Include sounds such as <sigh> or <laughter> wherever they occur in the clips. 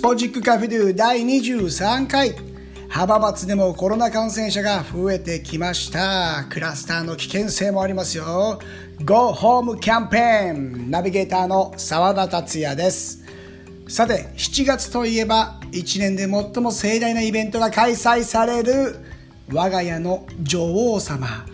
スポジックカフェドゥ第23回。浜松でもコロナ感染者が増えてきました。クラスターの危険性もありますよ。Go Home キャンペーン。ナビゲーターの澤田達也です。さて7月といえば1年で最も盛大なイベントが開催される我が家の女王様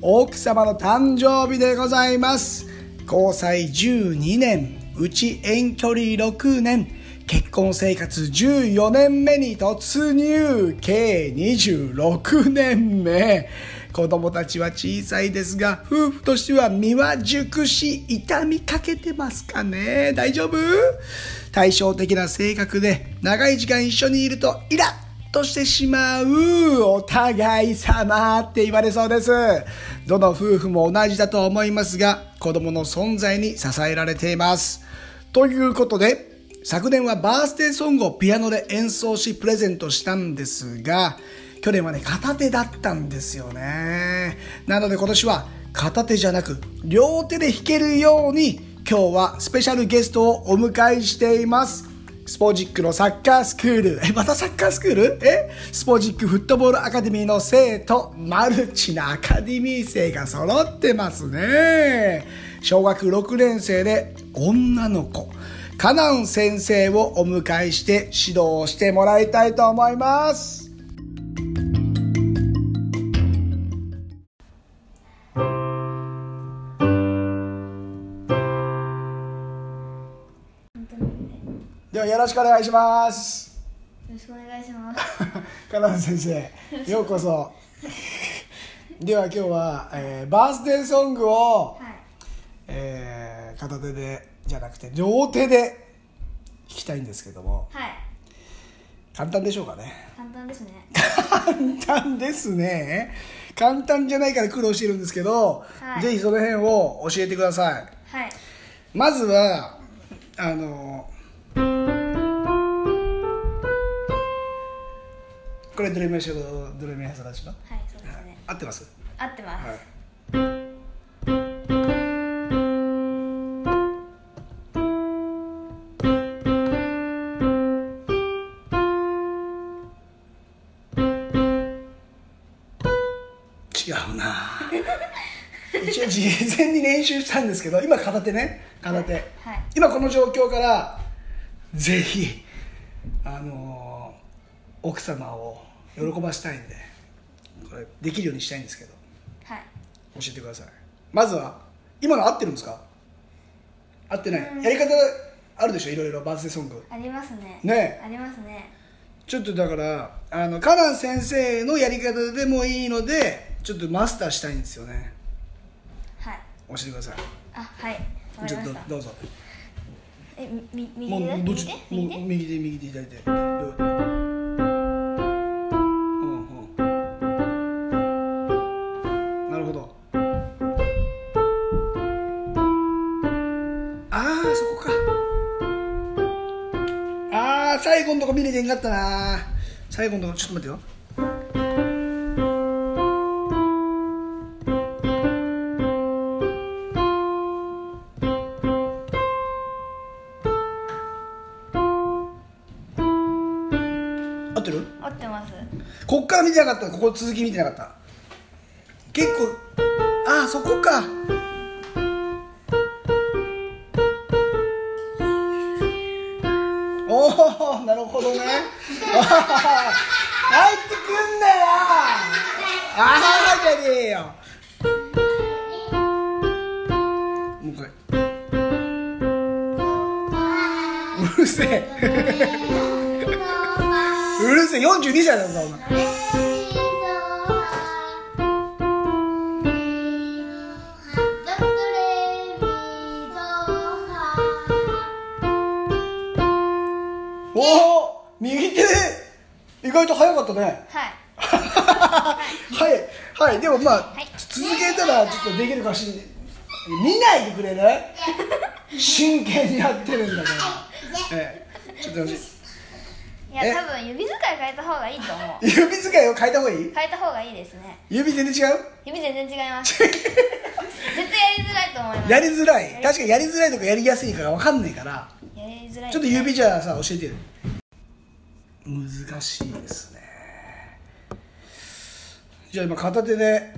奥様の誕生日でございます。交際12年うち遠距離6年。結婚生活14年目に突入。計26年目。子供たちは小さいですが夫婦としては身は熟し痛みかけてますかね。大丈夫？対照的な性格で長い時間一緒にいるとイラッとしてしまう。お互い様って言われそうです。どの夫婦も同じだと思いますが子供の存在に支えられています。ということで昨年はバースデーソングをピアノで演奏しプレゼントしたんですが去年はね片手だったんですよねなので今年は片手じゃなく両手で弾けるように今日はスペシャルゲストをお迎えしていますスポジックのサッカースクール。え、またサッカースクール？え？スポジックフットボールアカデミーの生徒、マルチなアカデミー生が揃ってますね。小学6年生で女の子。カナン先生をお迎えして指導してもらいたいと思います。ではよろしくお願いします。よろしくお願いします。<laughs> カナン先生、ようこそ。では今日は、えーバースデーソングを、はい。えー片手でじゃなくて両手で弾きたいんですけどもはい。簡単でしょうかね簡単ですね。簡単ですね簡単じゃないから苦労してるんですけど、はいぜひその辺を教えてくださいはい。まずはあのこれドレミファソラドレミファソラシドはい、そうですね。合ってます？合ってます。はい練習したんですけど今片手ね片手、はい今この状況からぜひあのー奥様を喜ばしたいんでこれできるようにしたいんですけどはい。教えてください。まずは今の合ってるんですか？合ってない、うん。やり方あるでしょ？いろいろバースデーソング。ありますね。ね。ありますね。ちょっとだからあのカナン先生のやり方でもいいのでちょっとマスターしたいんですよね。はい。教えてください。あ、はい。わかちょっりました。とどうぞ。え、み、右でうどっち？右で？もう右で？右手右手左手両手うんうん。なるほど。ああそこか。ああ最後のとこ見れてんかったな最後のとこちょっと待ってよこっから見てなかった。ここ続き見てなかった。結構ああそこか。うるせえ42歳なんだお前。おお右手意外と早かったね。はい。<laughs> はい。はい。でもまあ、はい。続けたらちょっとできるかしれ見ないでくれる？真剣にやってるんだから。ええ。ちょっといいや、え？多分指使い変えた方がいいと思う。<laughs> 指使いを変えた方がいい？変えた方がいいですね。指全然違う？指全然違います。<laughs> 絶対やりづらいと思います。やりづらい確かにやりづらいとかやりやすいかが分かんないからやりづらい。ちょっと指じゃあさ教えてよ難しいですねじゃあ今片手で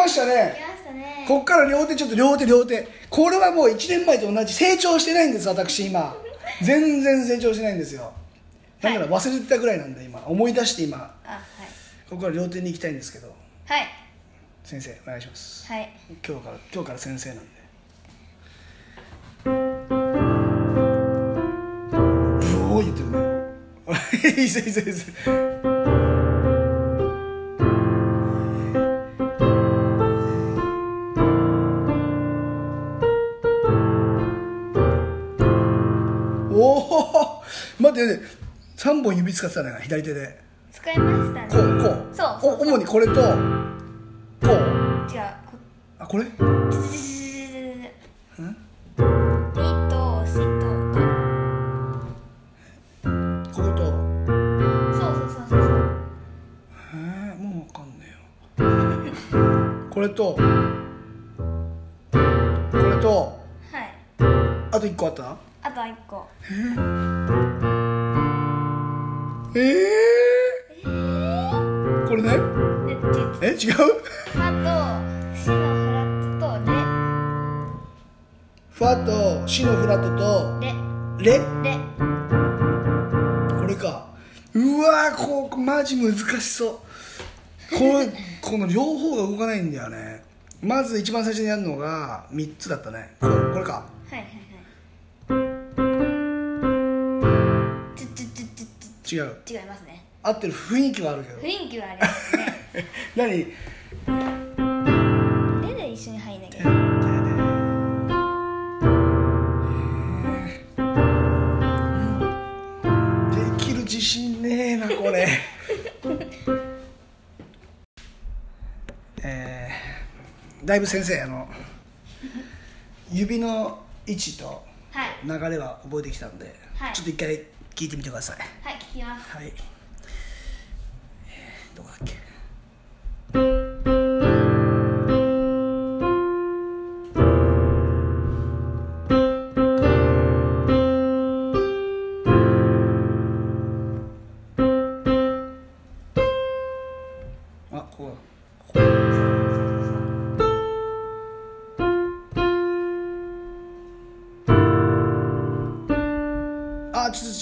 ましたね。できましたね。こっから両手ちょっと両手両手。これはもう1年前と同じ成長してないんです私今。全然成長してないんですよ。だから忘れてたぐらいなんで今。思い出して今。あはい。ここから両手に行きたいんですけど。はい。先生お願いします。はい。今日から今日から先生なんで。ブオー言ってるね。<laughs> いいぜいいぜいいぜ待って待って3本指使ってたね左手で。使いましたね。こうこう。そうそうお主にこれとこう。違うこあこれ？んリとシとここと？そうそうそうそうそう。えー、もうわかんねえよ。これとあと1個あった？あと一個。ええー、これね？え違う？ファとシのフラットとファとシのフラットとレ。レ。レ。レこれか。うわーここマジ難しそう。これこの両方が動かないんだよね。まず一番最初にやるのが3つだったね。これこれか。はいはい違う。違いますね。合ってる雰囲気はあるけど。雰囲気はありますね。<laughs> 何？レで一緒に入んなきゃ。いけないできる自信ねえなこれ。<laughs> えー、だいぶ先生あの指の位置とはい。流れは覚えてきたんで、はい。ちょっと一回聞いてみてください。はい聞きます。はい、えーどこだっけ？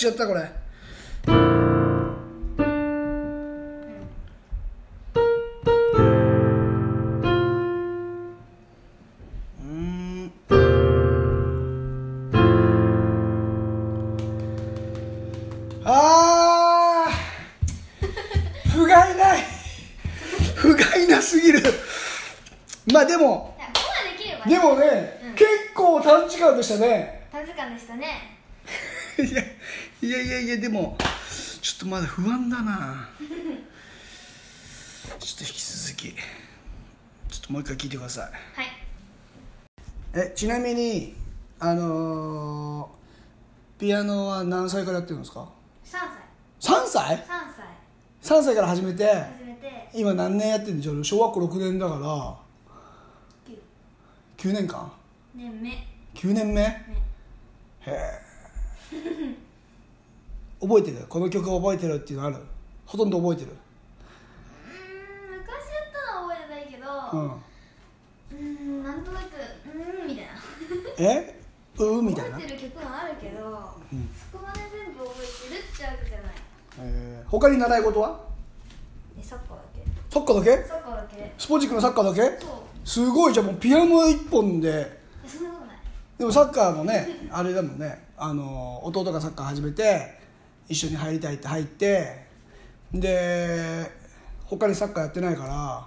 ちゃったこれ。いやいやいやでもちょっとまだ不安だな。<laughs> ちょっと引き続き。ちょっともう一回聞いてください。はい。えちなみにあのーピアノは何歳からやってるんですか？3 3歳歳？3歳 ?3 歳から始めて始めて。今何年やってるんでしょう？小学校6年だから。9年間？年目。9年目？へえ <laughs> 覚えてる？この曲覚えてるっていうのある？ほとんど覚えてる？うーん昔やったのは覚えてないけどうん。うーんなんとなくうーんみたいな。え？うーみたいな？覚えてる曲もあるけど、ん。そこまで全部覚えてるってわけじゃない。えー。他に習い事は？えサッカーだけ。サッカーだけ？サッカーだけ。スポジックのサッカーだけ？そう。すごいじゃあもうピアノ一本で。えそんなことない。でもサッカーもねあれだもんね。あの弟がサッカー始めて一緒に入りたいって入ってで他にサッカーやってないから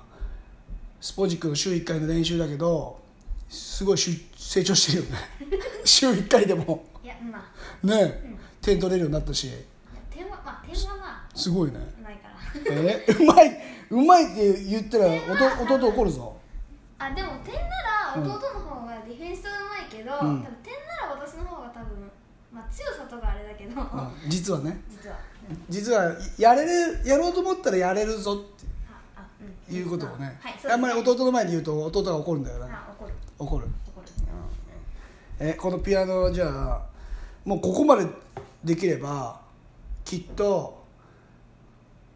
スポジックの週1回の練習だけどすごいし成長してるよね。<laughs> 週1回でも。いやまあ。ね。点取れるようになったし。点はまあ点はますごいね。あないから。え？うまいうまいって言ったらおと弟怒るぞ。あでも点なら弟の方がディフェンスはうまいけど、うん。多分点なら私の方が多分、まあ、強さとかあれだけど、うん実はね。実は、うん実はやれるやろうと思ったらやれるぞって。いうことをね、あんまり弟の前で言うと弟が怒るんだよねあ怒る。怒る怒る。えこのピアノじゃあもうここまでできればきっと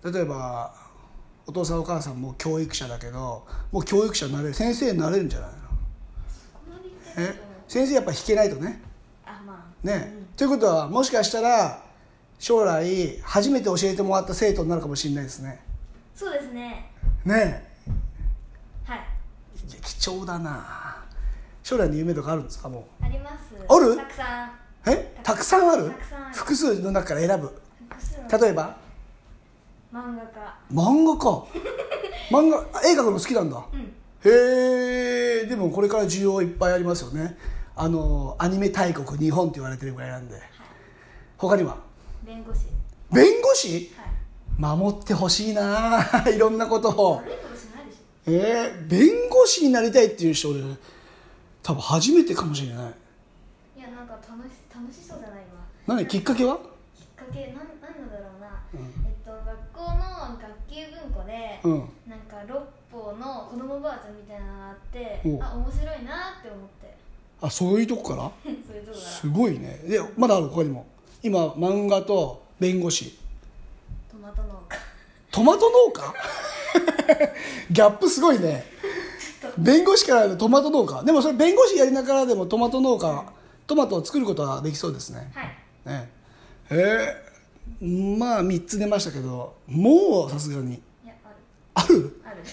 例えばお父さんお母さんも教育者だけどもう教育者になれる先生になれるんじゃないの？え？先生やっぱ弾けないとねあまあね、ということはもしかしたら将来初めて教えてもらった生徒になるかもしれないですね。そうですね。ね。はい。貴重だな。将来の夢とかあるんですかもあります。ある？たくさん。うえ？たくさんある？たくさんある。複数の中から選ぶ。例えば？漫画家。漫画か。<laughs> 漫画あ絵描くの好きなんだ。うん。へえでもこれから需要いっぱいありますよねあのアニメ大国日本って言われてるぐらいなんで。他には？弁護士。弁護士？はい。守ってほしいな <laughs> いろんなことを。悪いことしないでしょ。えー、弁護士になりたいっていう人俺多分初めてかもしれない。いやなんか楽し楽しそうじゃないわ。何？きっかけは？きっかけなんなんだろうな、うん。えっと学校の学級文庫で、うん。なんか六法の子供バージョンみたいなのがあっておあ面白いなって思ってあそういうとこから？すごいね。でまだある他にも。今漫画と弁護士。トマト農家。トマト農家？ギャップすごいね。弁護士からのトマト農家。でもそれ弁護士やりながらでもトマト農家トマトを作ることはできそうですね。はい。ね。えー、まあ3つ出ましたけどもうさすがに。ある。ある？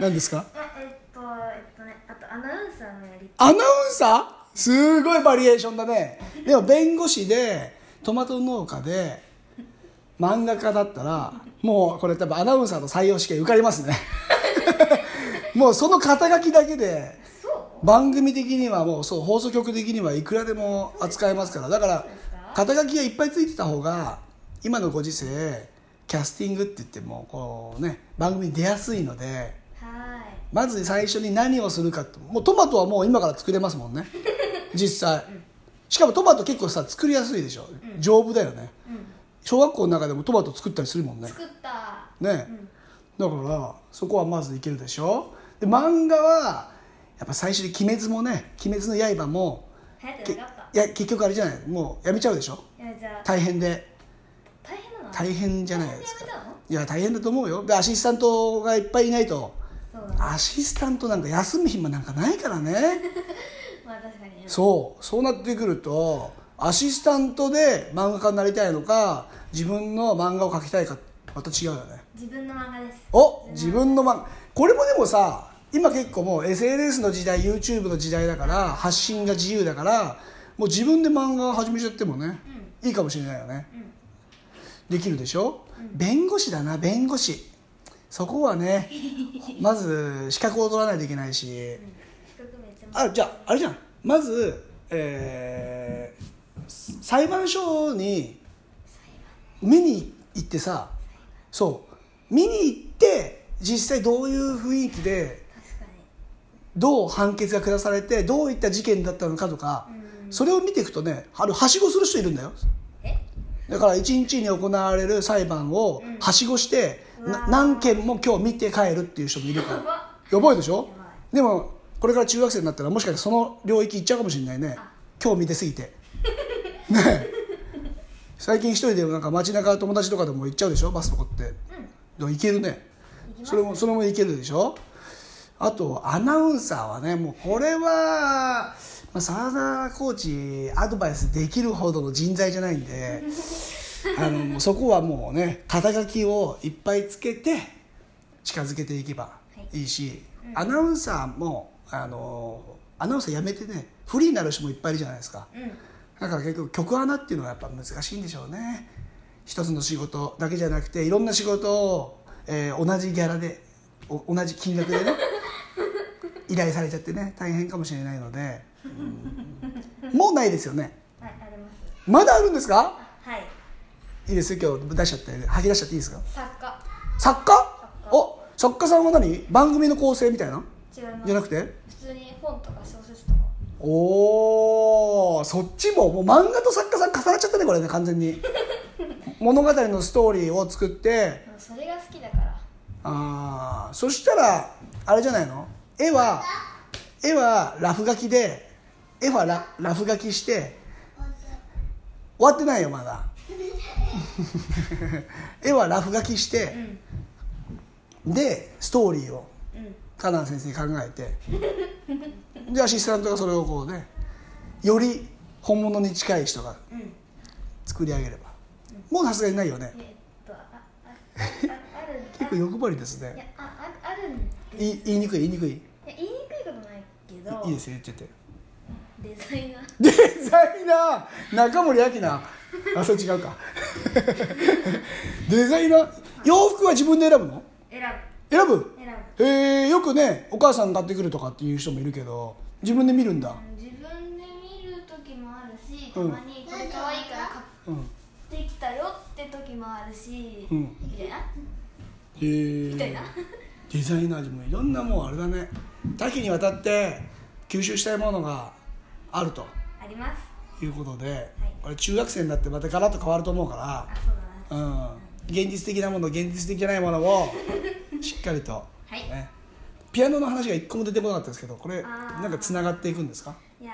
何ですか？<laughs> あえっとアナウンサーのやりアナウンサー？すごいバリエーションだね。でも弁護士でトマト農家で漫画家だったらもうこれ多分アナウンサーの採用試験受かりますね。<laughs> もうその肩書きだけで番組的にはもうそう放送局的にはいくらでも扱えますから。だから肩書きがいっぱいついてた方が今のご時世キャスティングって言ってもこうね番組に出やすいのではいまず最初に何をするかってもうトマトはもう今から作れますもんね。<laughs> 実際。しかもトマト結構さ作りやすいでしょ、丈夫だよね。うん。小学校の中でもトマト作ったりするもんね。作った。ね、うん。だからそこはまずいけるでしょ。で漫画はやっぱ最初に「鬼滅」もね「鬼滅の刃も」いや結局あれじゃない。もうやめちゃうでしょ。大変で。大変じゃないですか。いや大変だと思うよ。でアシスタントがいっぱいいないとアシスタントなんか休む暇なんかないからね。<laughs> まあ確かに。そう。そうなってくるとアシスタントで漫画家になりたいのか自分の漫画を描きたいかまた違うよね。自分の漫画です。お自分の漫画。これもでもさ今結構もう SNS の時代 YouTube の時代だから発信が自由だからもう自分で漫画始めちゃってもね、いいかもしれないよね、できるでしょ、弁護士だな弁護士そこはねまず資格を取らないといけないし、資格めっちゃあじゃああれじゃん。まず、えー裁判所に見に行ってさそう。見に行って実際どういう雰囲気でどう判決が下されてどういった事件だったのかとか、それを見ていくとねあのはしごする人いるんだよ。え？だから一日に行われる裁判をはしごして、何件も今日見て帰るっていう人もいるから。やば。いでしょ？でもこれから中学生になったらもしかしたらその領域行っちゃうかもしれないね。あ。今日見てすぎて。ねえ。最近一人でなんか街中友達とかでも行っちゃうでしょ？バスとかって、でも行けるね。それもそれもいけるでしょ？あとアナウンサーはねもうこれは、まあ、澤田コーチアドバイスできるほどの人材じゃないんであのそこはもうね肩書きをいっぱいつけて近づけていけばい。いし、アナウンサーもあのアナウンサー辞めてねフリーになる人もいっぱいいるじゃないですか。うん。だから結局曲穴っていうのはやっぱ難しいんでしょうね。一つの仕事だけじゃなくていろんな仕事を、えー同じギャラでお同じ金額でね <laughs> 依頼されちゃってね大変かもしれないので。うん。もうないですよね。ます。まだあるんですか？はいいいですよ今日出しちゃって。吐き出しちゃっていいですか？作家。作家？お作家さんは何？番組の構成みたいな？違いますじゃなくて？普通に本とか小説とか。おおおそっちももう漫画と作家さん重なっちゃったねこれね完全に。<laughs> 物語のストーリーを作って。それが好きだから。ああそしたらあれじゃないの？絵は絵はラフ書きで絵はララフ書きして終わってないよまだ <laughs> 絵はラフ書きして、でストーリーをうん。カナン先生に考えてでアシスタントがそれをこうねより本物に近い人がうん。作り上げれば。もうさすがにないよね。えっと <laughs> 結構欲張りですいやねあああるんいい言いにくい言いにくい。言いにくいことないけど。いいですよ言っちゃってデザイナー。デザイナー？中森明菜？あそれ違うか。<laughs> デザイナー？洋服は自分で選ぶの？選選ぶ？ぶ選ぶ。えー、よくねお母さん買ってくるとかっていう人もいるけど自分で見るんだ？自分で見る時もあるしうん。たまにこれ可愛いから買うん。ってきたよって時もあるし、うん。みたいな。へえみたいな。デザイナーズもいろんなもうあれだね。多岐にわたって吸収したいものがあると。あります。いうことで、これ中学生になってまたガラッと変わると思うから、うん、現実的なもの現実的じゃないものを <laughs> しっかりと、はい。ね、ピアノの話が一個も出てこなかったですけどこれなんかつながっていくんですか？いや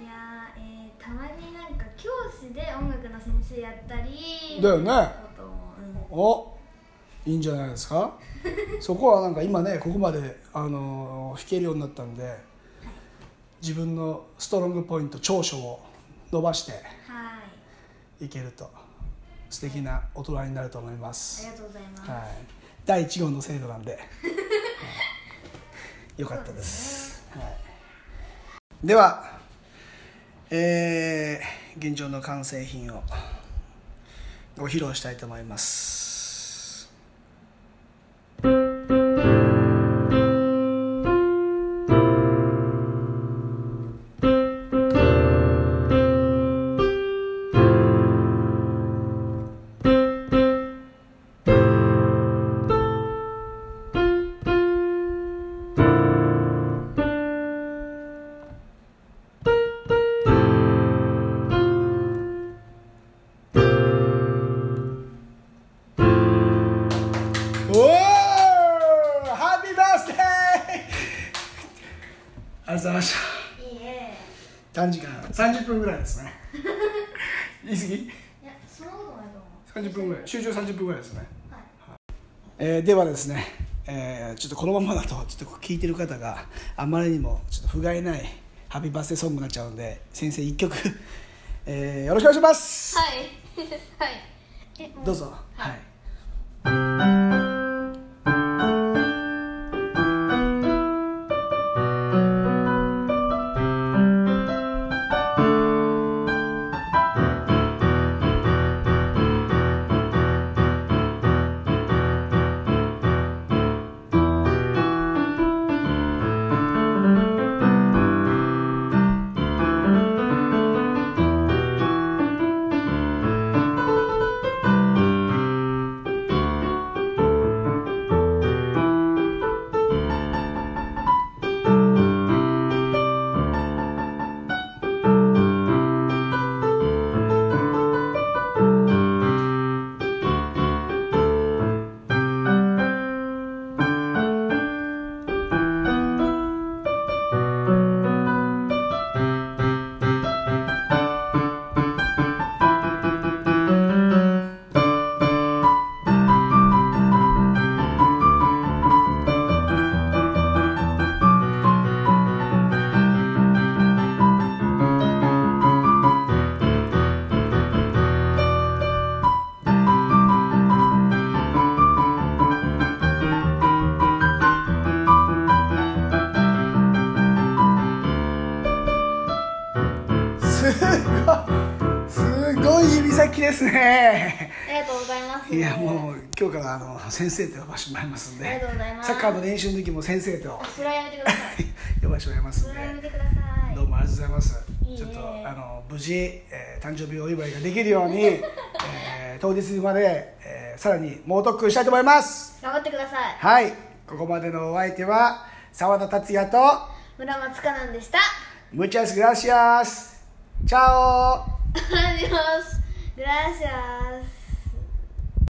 ーいやー、えー、たまになんか教師で音楽の先生やったりだよね。おいいんじゃないですか？<laughs> そこはなんか今ねここまで、あのー弾けるようになったんで自分のストロングポイント長所を伸ばしてはい。いけると素敵な大人になると思いまあすりがとうございます、はい、第1号の制度なんで、はい。よかったです。はい、では、えー現状の完成品をご披露したいと思います短時間。30分ぐらいですね。<laughs> 言い過ぎ？いやそんなことないと思う。30分ぐらい。集中30分ぐらいですね、はい。えーではですね、えーちょっとこのままだとちょっと聞いてる方があまりにもちょっと不甲斐ないハッピーバースデーソングになっちゃうので先生1曲、えーよろしくお願いします、はい。<laughs> はい。どうぞ。はい。すごいすごい指先ですね。ありがとうございます。いやもう今日からあの先生と呼ばせてもらいますんで。ありがとうございます。サッカーの練習の時も先生と。あそれはやめてください。<laughs> 呼ばせてもらいますんそれはやめでてください。どうもありがとうございます。いいね。ちょっとあの無事、えー誕生日お祝いができるように、<laughs> えー当日まで、えーさらに猛特訓したいと思います。頑張ってください。はい。ここまでのお相手は澤田達也と村松香南でした。Muchas gracias. Chao. <laughs> Adiós. Gracias.